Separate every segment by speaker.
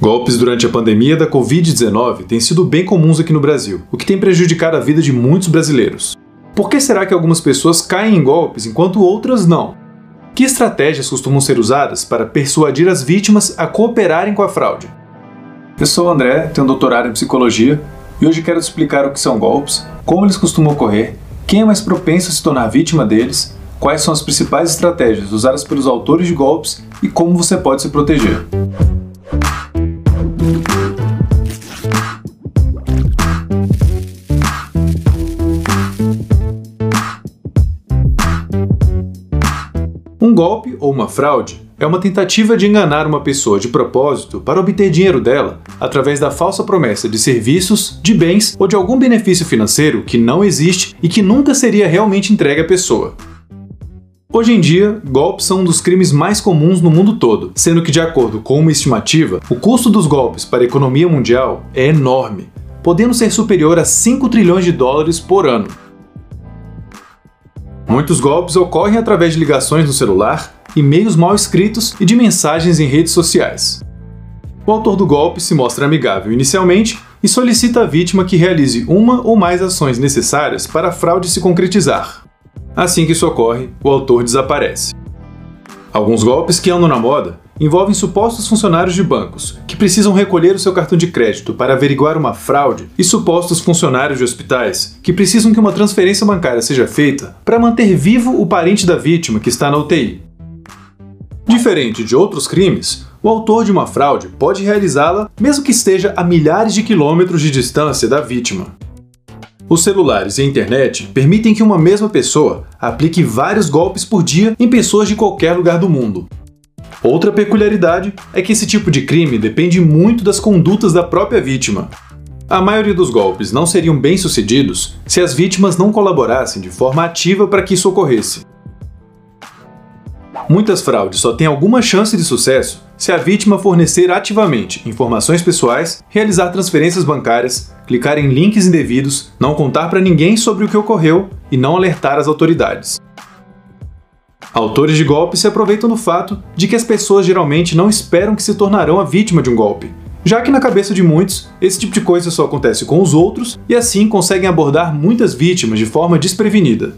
Speaker 1: Golpes durante a pandemia da Covid-19 têm sido bem comuns aqui no Brasil, o que tem prejudicado a vida de muitos brasileiros. Por que será que algumas pessoas caem em golpes enquanto outras não? Que estratégias costumam ser usadas para persuadir as vítimas a cooperarem com a fraude? Eu sou o André, tenho um doutorado em psicologia e hoje quero te explicar o que são golpes, como eles costumam ocorrer, quem é mais propenso a se tornar vítima deles, quais são as principais estratégias usadas pelos autores de golpes e como você pode se proteger. Um golpe ou uma fraude é uma tentativa de enganar uma pessoa de propósito para obter dinheiro dela através da falsa promessa de serviços, de bens ou de algum benefício financeiro que não existe e que nunca seria realmente entregue à pessoa. Hoje em dia, golpes são um dos crimes mais comuns no mundo todo, sendo que, de acordo com uma estimativa, o custo dos golpes para a economia mundial é enorme, podendo ser superior a 5 trilhões de dólares por ano. Muitos golpes ocorrem através de ligações no celular, e-mails mal escritos e de mensagens em redes sociais. O autor do golpe se mostra amigável inicialmente e solicita à vítima que realize uma ou mais ações necessárias para a fraude se concretizar. Assim que isso ocorre, o autor desaparece. Alguns golpes que andam na moda envolvem supostos funcionários de bancos precisam recolher o seu cartão de crédito para averiguar uma fraude e supostos funcionários de hospitais que precisam que uma transferência bancária seja feita para manter vivo o parente da vítima que está na UTI. Diferente de outros crimes, o autor de uma fraude pode realizá-la mesmo que esteja a milhares de quilômetros de distância da vítima. Os celulares e a internet permitem que uma mesma pessoa aplique vários golpes por dia em pessoas de qualquer lugar do mundo, Outra peculiaridade é que esse tipo de crime depende muito das condutas da própria vítima. A maioria dos golpes não seriam bem-sucedidos se as vítimas não colaborassem de forma ativa para que isso ocorresse. Muitas fraudes só têm alguma chance de sucesso se a vítima fornecer ativamente informações pessoais, realizar transferências bancárias, clicar em links indevidos, não contar para ninguém sobre o que ocorreu e não alertar as autoridades. Autores de golpes se aproveitam do fato de que as pessoas geralmente não esperam que se tornarão a vítima de um golpe, já que na cabeça de muitos, esse tipo de coisa só acontece com os outros e assim conseguem abordar muitas vítimas de forma desprevenida.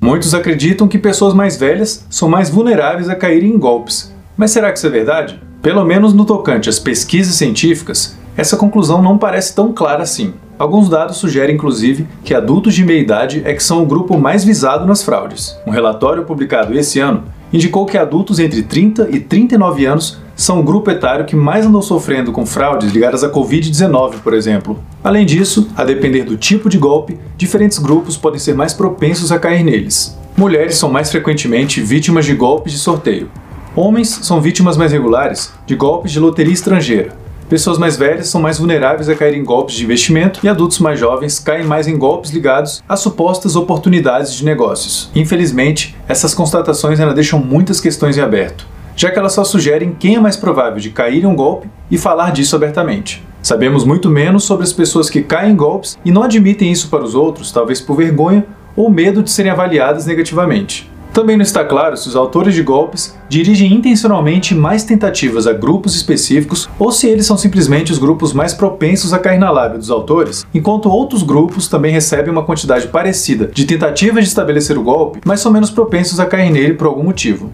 Speaker 1: Muitos acreditam que pessoas mais velhas são mais vulneráveis a caírem em golpes, mas será que isso é verdade? Pelo menos no tocante às pesquisas científicas, essa conclusão não parece tão clara assim. Alguns dados sugerem, inclusive, que adultos de meia idade é que são o grupo mais visado nas fraudes. Um relatório publicado esse ano indicou que adultos entre 30 e 39 anos são o grupo etário que mais andou sofrendo com fraudes ligadas à Covid-19, por exemplo. Além disso, a depender do tipo de golpe, diferentes grupos podem ser mais propensos a cair neles. Mulheres são mais frequentemente vítimas de golpes de sorteio. Homens são vítimas mais regulares de golpes de loteria estrangeira Pessoas mais velhas são mais vulneráveis a cair em golpes de investimento e adultos mais jovens caem mais em golpes ligados a supostas oportunidades de negócios. Infelizmente, essas constatações ainda deixam muitas questões em aberto, já que elas só sugerem quem é mais provável de cair em um golpe e falar disso abertamente. Sabemos muito menos sobre as pessoas que caem em golpes e não admitem isso para os outros, talvez por vergonha ou medo de serem avaliadas negativamente. Também não está claro se os autores de golpes dirigem intencionalmente mais tentativas a grupos específicos ou se eles são simplesmente os grupos mais propensos a cair na lábia dos autores, enquanto outros grupos também recebem uma quantidade parecida de tentativas de estabelecer o golpe, mas são menos propensos a cair nele por algum motivo.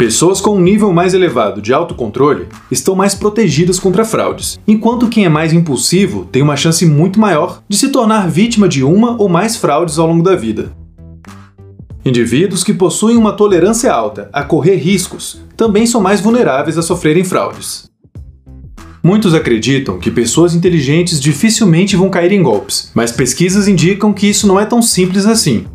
Speaker 1: Pessoas com um nível mais elevado de autocontrole estão mais protegidas contra fraudes, enquanto quem é mais impulsivo tem uma chance muito maior de se tornar vítima de uma ou mais fraudes ao longo da vida. Indivíduos que possuem uma tolerância alta a correr riscos também são mais vulneráveis a sofrerem fraudes. Muitos acreditam que pessoas inteligentes dificilmente vão cair em golpes, mas pesquisas indicam que isso não é tão simples assim.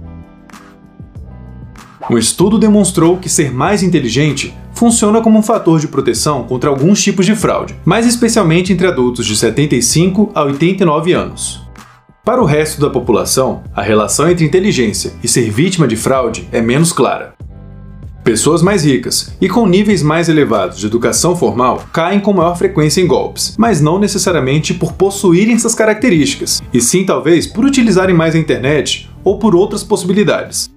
Speaker 1: Um estudo demonstrou que ser mais inteligente funciona como um fator de proteção contra alguns tipos de fraude, mais especialmente entre adultos de 75 a 89 anos. Para o resto da população, a relação entre inteligência e ser vítima de fraude é menos clara. Pessoas mais ricas e com níveis mais elevados de educação formal caem com maior frequência em golpes, mas não necessariamente por possuírem essas características, e sim talvez por utilizarem mais a internet ou por outras possibilidades.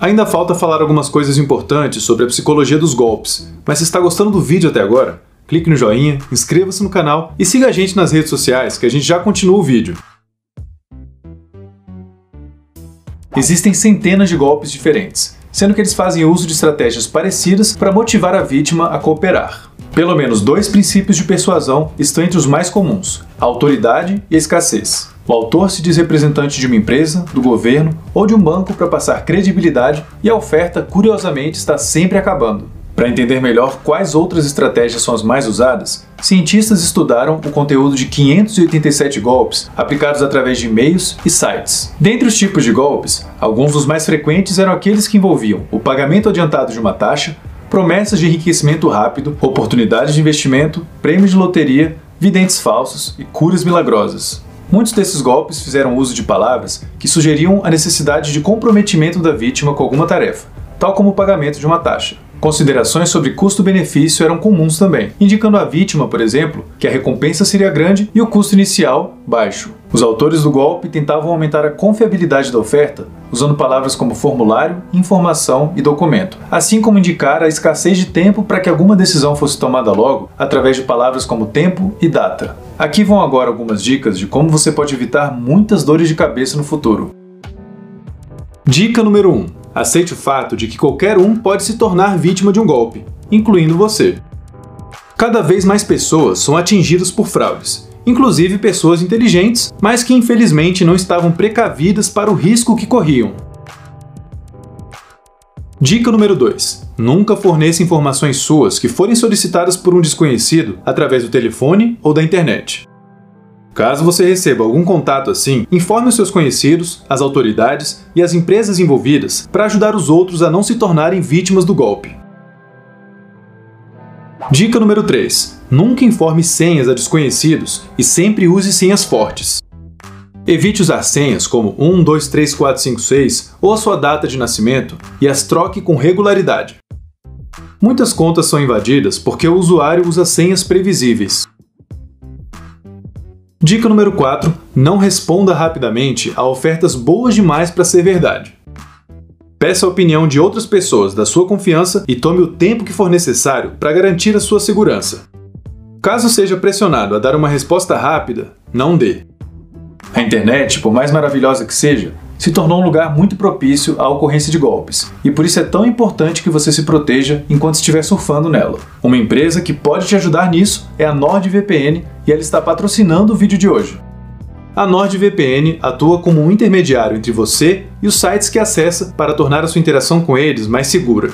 Speaker 1: Ainda falta falar algumas coisas importantes sobre a psicologia dos golpes, mas se está gostando do vídeo até agora, clique no joinha, inscreva-se no canal e siga a gente nas redes sociais que a gente já continua o vídeo. Existem centenas de golpes diferentes, sendo que eles fazem uso de estratégias parecidas para motivar a vítima a cooperar. Pelo menos dois princípios de persuasão estão entre os mais comuns: a autoridade e a escassez. O autor se diz representante de uma empresa, do governo ou de um banco para passar credibilidade e a oferta, curiosamente, está sempre acabando. Para entender melhor quais outras estratégias são as mais usadas, cientistas estudaram o conteúdo de 587 golpes aplicados através de e-mails e sites. Dentre os tipos de golpes, alguns dos mais frequentes eram aqueles que envolviam o pagamento adiantado de uma taxa, promessas de enriquecimento rápido, oportunidades de investimento, prêmios de loteria, videntes falsos e curas milagrosas. Muitos desses golpes fizeram uso de palavras que sugeriam a necessidade de comprometimento da vítima com alguma tarefa, tal como o pagamento de uma taxa. Considerações sobre custo-benefício eram comuns também, indicando à vítima, por exemplo, que a recompensa seria grande e o custo inicial baixo. Os autores do golpe tentavam aumentar a confiabilidade da oferta usando palavras como formulário, informação e documento, assim como indicar a escassez de tempo para que alguma decisão fosse tomada logo através de palavras como tempo e data. Aqui vão agora algumas dicas de como você pode evitar muitas dores de cabeça no futuro. Dica número 1: Aceite o fato de que qualquer um pode se tornar vítima de um golpe, incluindo você. Cada vez mais pessoas são atingidas por fraudes, inclusive pessoas inteligentes, mas que infelizmente não estavam precavidas para o risco que corriam. Dica número 2. Nunca forneça informações suas que forem solicitadas por um desconhecido através do telefone ou da internet. Caso você receba algum contato assim, informe os seus conhecidos, as autoridades e as empresas envolvidas para ajudar os outros a não se tornarem vítimas do golpe. Dica número 3. Nunca informe senhas a desconhecidos e sempre use senhas fortes. Evite usar senhas como 1, 2, 3, 4, 5, 6 ou a sua data de nascimento e as troque com regularidade. Muitas contas são invadidas porque o usuário usa senhas previsíveis. Dica número 4: não responda rapidamente a ofertas boas demais para ser verdade. Peça a opinião de outras pessoas da sua confiança e tome o tempo que for necessário para garantir a sua segurança. Caso seja pressionado a dar uma resposta rápida, não dê. A internet, por mais maravilhosa que seja, se tornou um lugar muito propício à ocorrência de golpes, e por isso é tão importante que você se proteja enquanto estiver surfando nela. Uma empresa que pode te ajudar nisso é a NordVPN e ela está patrocinando o vídeo de hoje. A NordVPN atua como um intermediário entre você e os sites que acessa para tornar a sua interação com eles mais segura.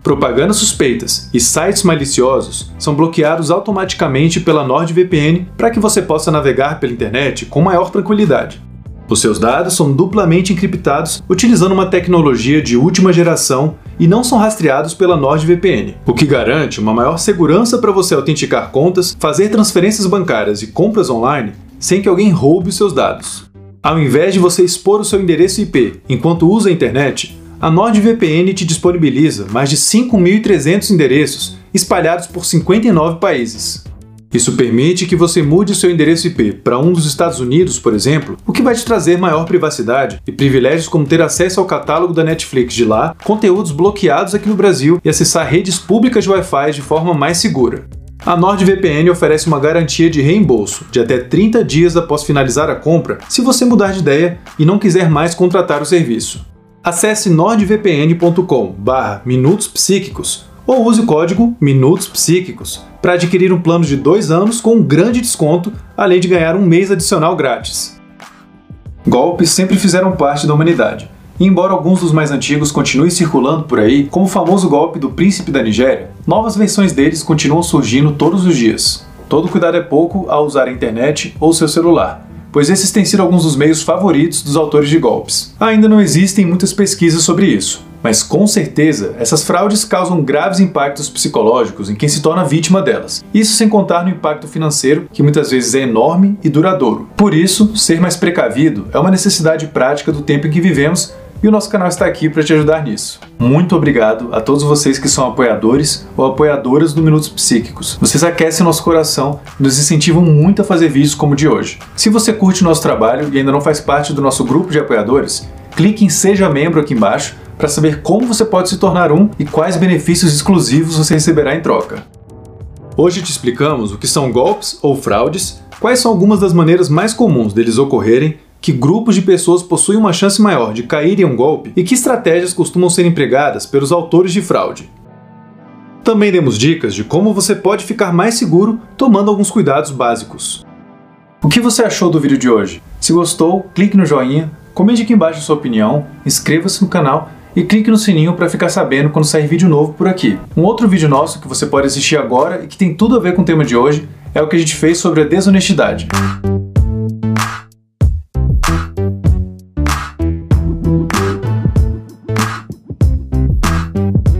Speaker 1: Propagandas suspeitas e sites maliciosos são bloqueados automaticamente pela NordVPN para que você possa navegar pela internet com maior tranquilidade. Os seus dados são duplamente encriptados utilizando uma tecnologia de última geração e não são rastreados pela NordVPN, o que garante uma maior segurança para você autenticar contas, fazer transferências bancárias e compras online sem que alguém roube os seus dados. Ao invés de você expor o seu endereço IP enquanto usa a internet, a NordVPN te disponibiliza mais de 5.300 endereços espalhados por 59 países. Isso permite que você mude seu endereço IP para um dos Estados Unidos, por exemplo, o que vai te trazer maior privacidade e privilégios como ter acesso ao catálogo da Netflix de lá, conteúdos bloqueados aqui no Brasil e acessar redes públicas de Wi-Fi de forma mais segura. A NordVPN oferece uma garantia de reembolso de até 30 dias após finalizar a compra se você mudar de ideia e não quiser mais contratar o serviço. Acesse nordvpn.com/minutos psíquicos ou use o código Minutos Psíquicos para adquirir um plano de dois anos com um grande desconto, além de ganhar um mês adicional grátis. Golpes sempre fizeram parte da humanidade. E embora alguns dos mais antigos continuem circulando por aí, como o famoso golpe do príncipe da Nigéria, novas versões deles continuam surgindo todos os dias. Todo cuidado é pouco ao usar a internet ou seu celular, pois esses têm sido alguns dos meios favoritos dos autores de golpes. Ainda não existem muitas pesquisas sobre isso, mas com certeza essas fraudes causam graves impactos psicológicos em quem se torna vítima delas. Isso sem contar no impacto financeiro, que muitas vezes é enorme e duradouro. Por isso, ser mais precavido é uma necessidade prática do tempo em que vivemos e o nosso canal está aqui para te ajudar nisso. Muito obrigado a todos vocês que são apoiadores ou apoiadoras do Minutos Psíquicos. Vocês aquecem nosso coração e nos incentivam muito a fazer vídeos como o de hoje. Se você curte o nosso trabalho e ainda não faz parte do nosso grupo de apoiadores, clique em Seja Membro aqui embaixo para saber como você pode se tornar um e quais benefícios exclusivos você receberá em troca. Hoje te explicamos o que são golpes ou fraudes, quais são algumas das maneiras mais comuns deles ocorrerem, que grupos de pessoas possuem uma chance maior de cair em um golpe e que estratégias costumam ser empregadas pelos autores de fraude. Também demos dicas de como você pode ficar mais seguro tomando alguns cuidados básicos. O que você achou do vídeo de hoje? Se gostou, clique no joinha, comente aqui embaixo sua opinião, inscreva-se no canal e clique no sininho para ficar sabendo quando sair vídeo novo por aqui. Um outro vídeo nosso que você pode assistir agora e que tem tudo a ver com o tema de hoje é o que a gente fez sobre a desonestidade.